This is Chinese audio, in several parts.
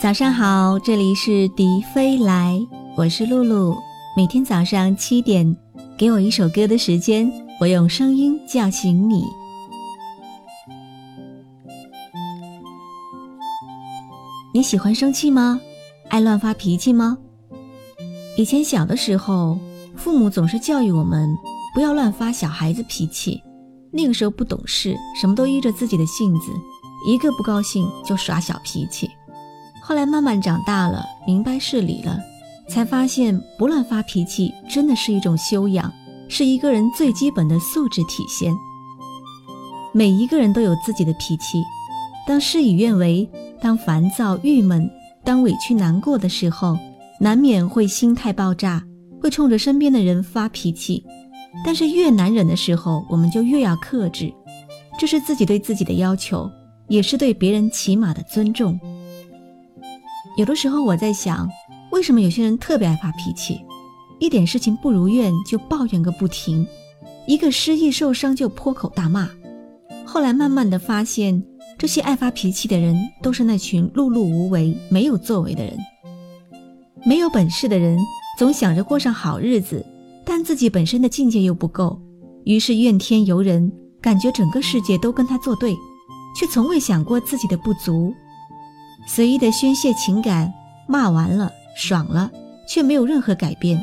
早上好，这里是迪飞来，我是露露。每天早上七点，给我一首歌的时间，我用声音叫醒你。你喜欢生气吗？爱乱发脾气吗？以前小的时候，父母总是教育我们不要乱发小孩子脾气。那个时候不懂事，什么都依着自己的性子，一个不高兴就耍小脾气。后来慢慢长大了，明白事理了，才发现不乱发脾气真的是一种修养，是一个人最基本的素质体现。每一个人都有自己的脾气，当事与愿违，当烦躁郁闷，当委屈难过的时候，难免会心态爆炸，会冲着身边的人发脾气。但是越难忍的时候，我们就越要克制，这是自己对自己的要求，也是对别人起码的尊重。有的时候我在想，为什么有些人特别爱发脾气，一点事情不如愿就抱怨个不停，一个失意受伤就破口大骂。后来慢慢的发现，这些爱发脾气的人都是那群碌碌无为、没有作为的人。没有本事的人总想着过上好日子，但自己本身的境界又不够，于是怨天尤人，感觉整个世界都跟他作对，却从未想过自己的不足。随意的宣泄情感，骂完了爽了，却没有任何改变，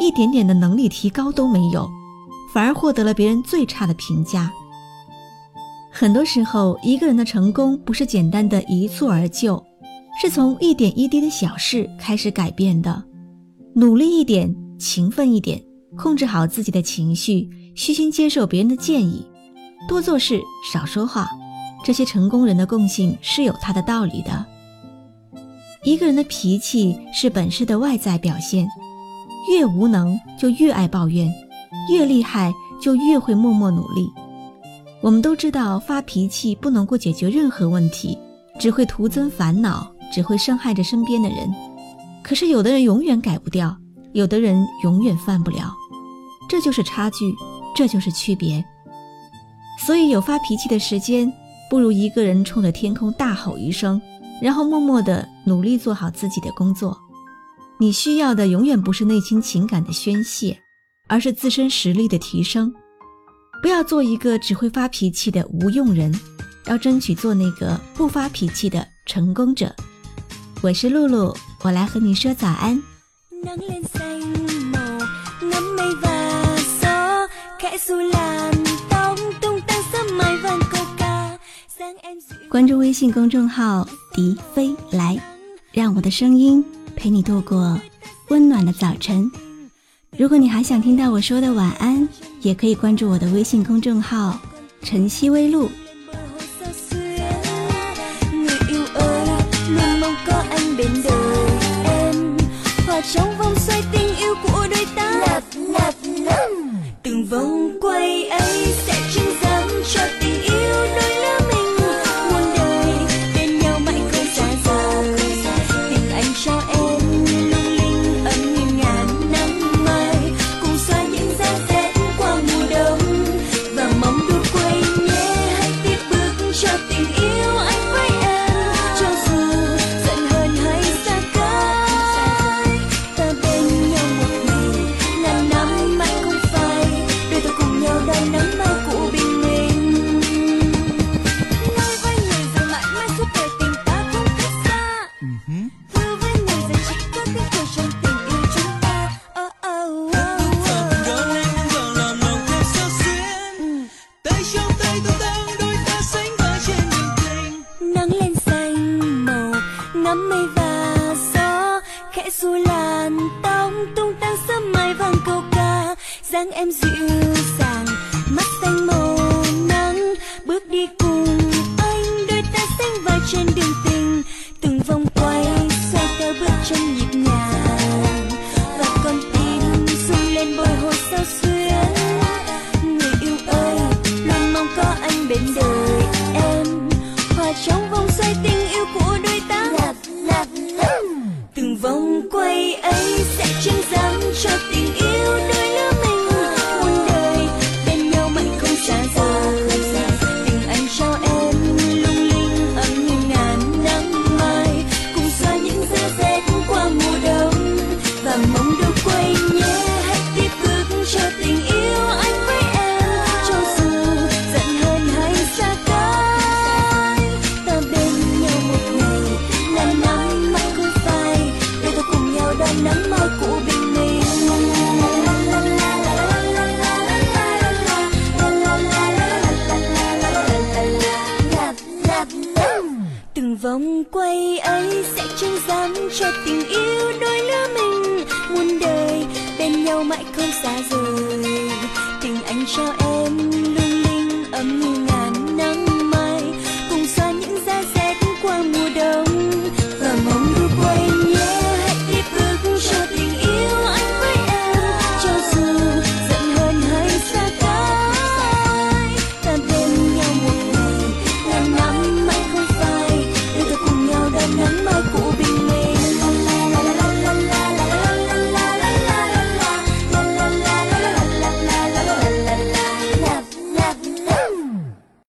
一点点的能力提高都没有，反而获得了别人最差的评价。很多时候，一个人的成功不是简单的一蹴而就，是从一点一滴的小事开始改变的。努力一点，勤奋一点，控制好自己的情绪，虚心接受别人的建议，多做事，少说话，这些成功人的共性是有它的道理的。一个人的脾气是本事的外在表现，越无能就越爱抱怨，越厉害就越会默默努力。我们都知道发脾气不能够解决任何问题，只会徒增烦恼，只会伤害着身边的人。可是有的人永远改不掉，有的人永远犯不了，这就是差距，这就是区别。所以有发脾气的时间，不如一个人冲着天空大吼一声。然后默默的努力做好自己的工作。你需要的永远不是内心情感的宣泄，而是自身实力的提升。不要做一个只会发脾气的无用人，要争取做那个不发脾气的成功者。我是露露，我来和你说早安。关注微信公众号“迪飞来”，让我的声音陪你度过温暖的早晨。如果你还想听到我说的晚安，也可以关注我的微信公众号“晨曦微露”。Dáng em dịu dàng. Vòng quay ấy sẽ chứng giám cho tình yêu đôi lứa mình. Muôn đời bên nhau mãi không xa rời. Tình anh cho em